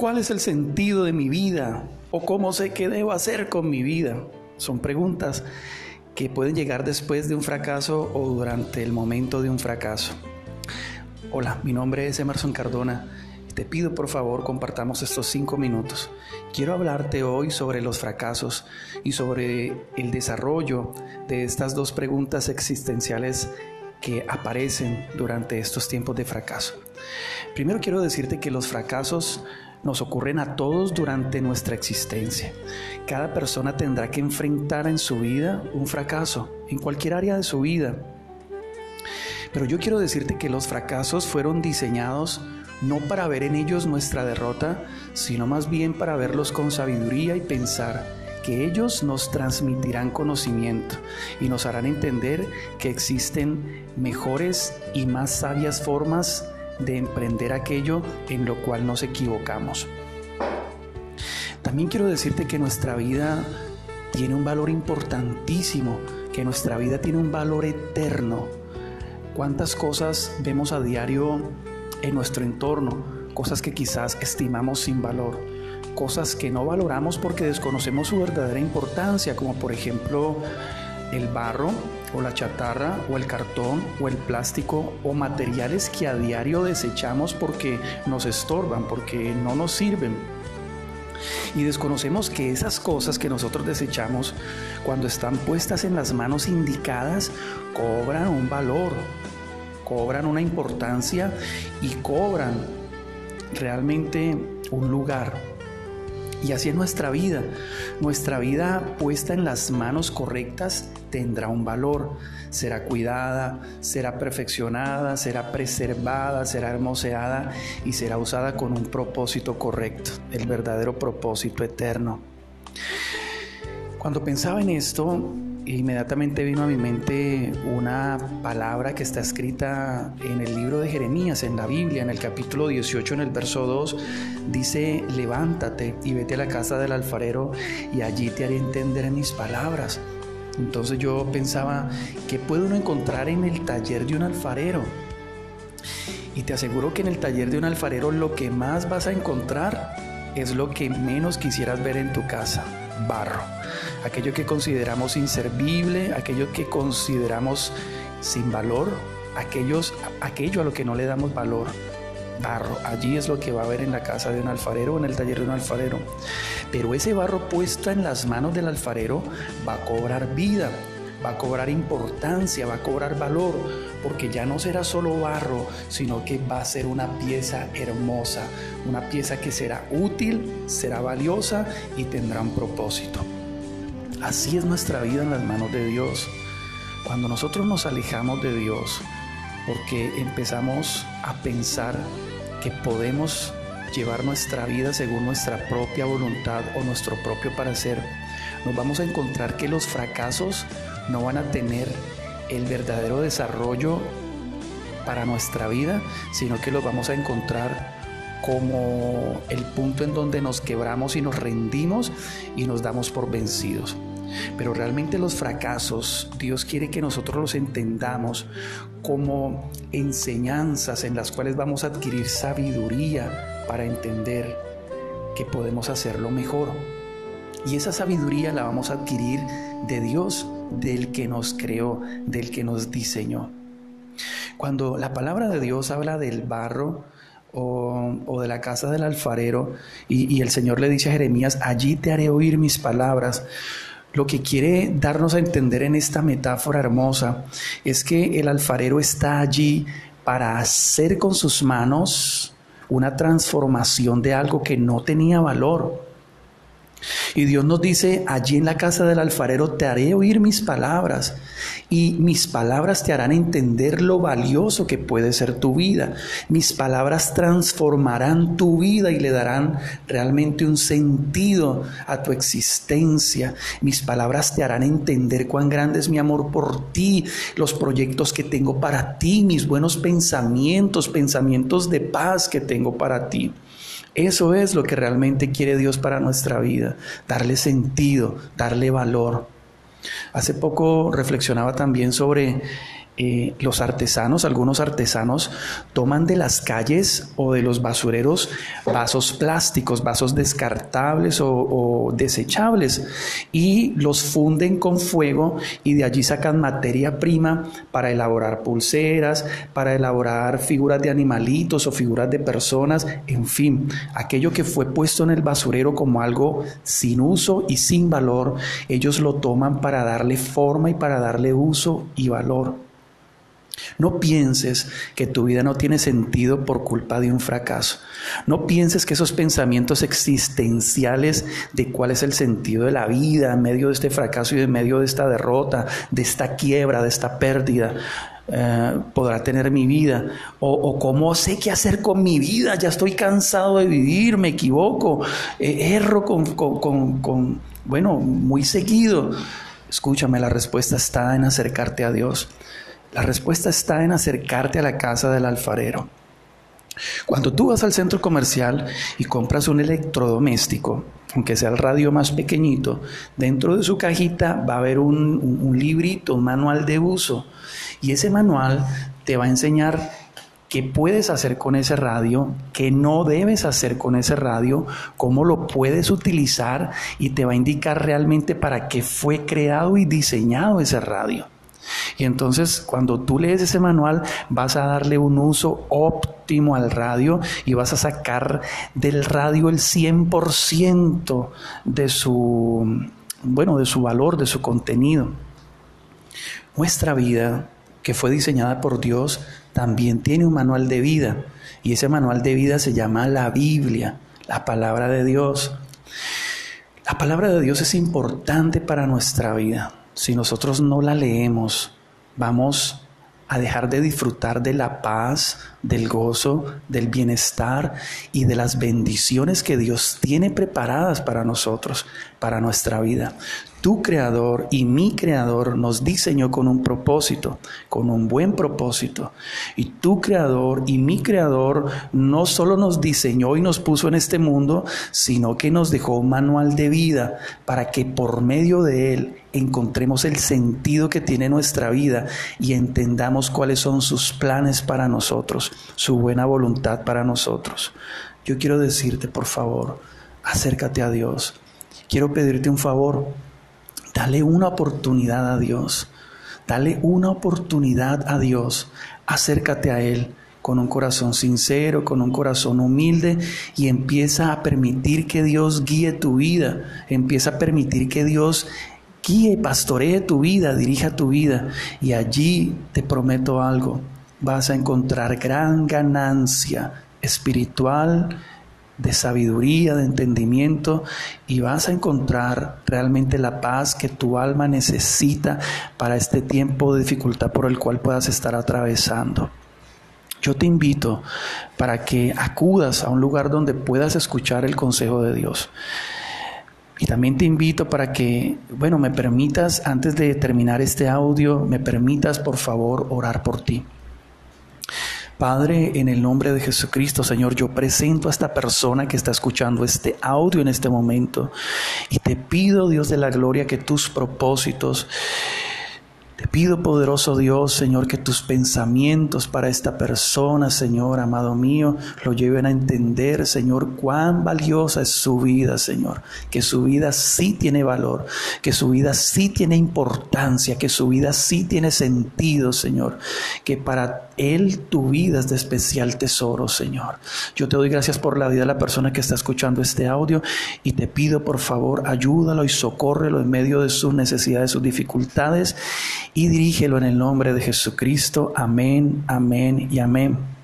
¿Cuál es el sentido de mi vida? ¿O cómo sé qué debo hacer con mi vida? Son preguntas que pueden llegar después de un fracaso o durante el momento de un fracaso. Hola, mi nombre es Emerson Cardona. Te pido por favor compartamos estos cinco minutos. Quiero hablarte hoy sobre los fracasos y sobre el desarrollo de estas dos preguntas existenciales que aparecen durante estos tiempos de fracaso. Primero quiero decirte que los fracasos nos ocurren a todos durante nuestra existencia. Cada persona tendrá que enfrentar en su vida un fracaso, en cualquier área de su vida. Pero yo quiero decirte que los fracasos fueron diseñados no para ver en ellos nuestra derrota, sino más bien para verlos con sabiduría y pensar que ellos nos transmitirán conocimiento y nos harán entender que existen mejores y más sabias formas de emprender aquello en lo cual nos equivocamos. También quiero decirte que nuestra vida tiene un valor importantísimo, que nuestra vida tiene un valor eterno. ¿Cuántas cosas vemos a diario en nuestro entorno? Cosas que quizás estimamos sin valor, cosas que no valoramos porque desconocemos su verdadera importancia, como por ejemplo el barro o la chatarra o el cartón o el plástico o materiales que a diario desechamos porque nos estorban, porque no nos sirven. Y desconocemos que esas cosas que nosotros desechamos, cuando están puestas en las manos indicadas, cobran un valor, cobran una importancia y cobran realmente un lugar. Y así es nuestra vida. Nuestra vida puesta en las manos correctas tendrá un valor. Será cuidada, será perfeccionada, será preservada, será hermoseada y será usada con un propósito correcto, el verdadero propósito eterno. Cuando pensaba en esto, inmediatamente vino a mi mente una palabra que está escrita en el libro de Jeremías, en la Biblia, en el capítulo 18, en el verso 2, dice, levántate y vete a la casa del alfarero y allí te haré entender mis palabras. Entonces yo pensaba, ¿qué puede uno encontrar en el taller de un alfarero? Y te aseguro que en el taller de un alfarero lo que más vas a encontrar es lo que menos quisieras ver en tu casa, barro aquello que consideramos inservible, aquello que consideramos sin valor, aquellos, aquello a lo que no le damos valor. Barro, allí es lo que va a haber en la casa de un alfarero o en el taller de un alfarero. Pero ese barro puesto en las manos del alfarero va a cobrar vida, va a cobrar importancia, va a cobrar valor, porque ya no será solo barro, sino que va a ser una pieza hermosa, una pieza que será útil, será valiosa y tendrá un propósito. Así es nuestra vida en las manos de Dios. Cuando nosotros nos alejamos de Dios, porque empezamos a pensar que podemos llevar nuestra vida según nuestra propia voluntad o nuestro propio parecer, nos vamos a encontrar que los fracasos no van a tener el verdadero desarrollo para nuestra vida, sino que los vamos a encontrar como el punto en donde nos quebramos y nos rendimos y nos damos por vencidos. Pero realmente los fracasos, Dios quiere que nosotros los entendamos como enseñanzas en las cuales vamos a adquirir sabiduría para entender que podemos hacerlo mejor. Y esa sabiduría la vamos a adquirir de Dios, del que nos creó, del que nos diseñó. Cuando la palabra de Dios habla del barro, o, de la casa del alfarero y, y, el Señor le dice a Jeremías, allí te haré oír mis palabras. Lo que quiere darnos a entender en esta metáfora hermosa es que el alfarero está allí para hacer con sus manos una transformación de algo que no tenía valor y Dios nos dice, allí en la casa del alfarero te haré oír mis palabras y mis palabras te harán entender lo valioso que puede ser tu vida. Mis palabras transformarán tu vida y le darán realmente un sentido a tu existencia. Mis palabras te harán entender cuán grande es mi amor por ti, los proyectos que tengo para ti, mis buenos pensamientos, pensamientos de paz que tengo para ti. Eso es lo que realmente quiere Dios para nuestra vida, darle sentido, darle valor. Hace poco reflexionaba también sobre eh, los artesanos, algunos artesanos, toman de las calles o de los basureros vasos plásticos, vasos descartables o, desechables y los funden con fuego y de allí sacan materia prima para elaborar pulseras, para elaborar figuras de animalitos o figuras de personas, en fin, aquello que fue puesto en el basurero como algo sin uso y sin valor, ellos lo toman para darle forma y para darle uso y valor. No pienses que tu vida no tiene sentido por culpa de un fracaso. No pienses que esos pensamientos existenciales de cuál es el sentido de la vida en medio de este fracaso y en medio de esta derrota, de esta quiebra, de esta pérdida, eh, podrá tener mi vida. O, cómo sé qué hacer con mi vida. Ya estoy cansado de vivir, me equivoco, eh, erro con, con, bueno, muy seguido. Escúchame, la respuesta está en acercarte a Dios. La respuesta está en acercarte a la casa del alfarero. Cuando tú vas al centro comercial y compras un electrodoméstico, aunque sea el radio más pequeñito, dentro de su cajita va a haber un, librito, un manual de uso. Y ese manual te va a enseñar qué puedes hacer con ese radio, qué no debes hacer con ese radio, cómo lo puedes utilizar y te va a indicar realmente para qué fue creado y diseñado ese radio. Y entonces cuando tú lees ese manual vas a darle un uso óptimo al radio y vas a sacar del radio el 100% de su bueno, de su valor, de su contenido. Nuestra vida, que fue diseñada por Dios, también tiene un manual de vida y ese manual de vida se llama la Biblia, la palabra de Dios. La palabra de Dios es importante para nuestra vida si nosotros no la leemos, vamos a dejar de disfrutar de la paz, del gozo, del bienestar y de las bendiciones que Dios tiene preparadas para nosotros, para nuestra vida. Tu creador y mi creador nos diseñó con un propósito, con un buen propósito. Y tu creador y mi creador no solo nos diseñó y nos puso en este mundo, sino que nos dejó un manual de vida para que por medio de él encontremos el sentido que tiene nuestra vida y entendamos cuáles son sus planes para nosotros su buena voluntad para nosotros. Yo quiero decirte, por favor, acércate a Dios. Quiero pedirte un favor. Dale una oportunidad a Dios. Dale una oportunidad a Dios. Acércate a Él con un corazón sincero, con un corazón humilde y empieza a permitir que Dios guíe tu vida. Empieza a permitir que Dios guíe, pastoree tu vida, dirija tu vida. Y allí te prometo algo vas a encontrar gran ganancia espiritual, de sabiduría, de entendimiento y vas a encontrar realmente la paz que tu alma necesita para este tiempo de dificultad por el cual puedas estar atravesando. Yo te invito para que acudas a un lugar donde puedas escuchar el consejo de Dios. Y también te invito para que, bueno, me permitas, antes de terminar este audio, me permitas por favor orar por ti. Padre, en el nombre de Jesucristo, Señor, yo presento a esta persona que está escuchando este audio en este momento. Y te pido, Dios de la gloria, que tus propósitos te pido, poderoso Dios, Señor, que tus pensamientos para esta persona, Señor, amado mío, lo lleven a entender, Señor, cuán valiosa es su vida, Señor. Que su vida sí tiene valor, que su vida sí tiene importancia, que su vida sí tiene sentido, Señor. Que para Él tu vida es de especial tesoro, Señor. Yo te doy gracias por la vida de la persona que está escuchando este audio y te pido, por favor, ayúdalo y socórrelo en medio de sus necesidades, sus dificultades y dirígelo en el nombre de Jesucristo. Amén, amén y amén.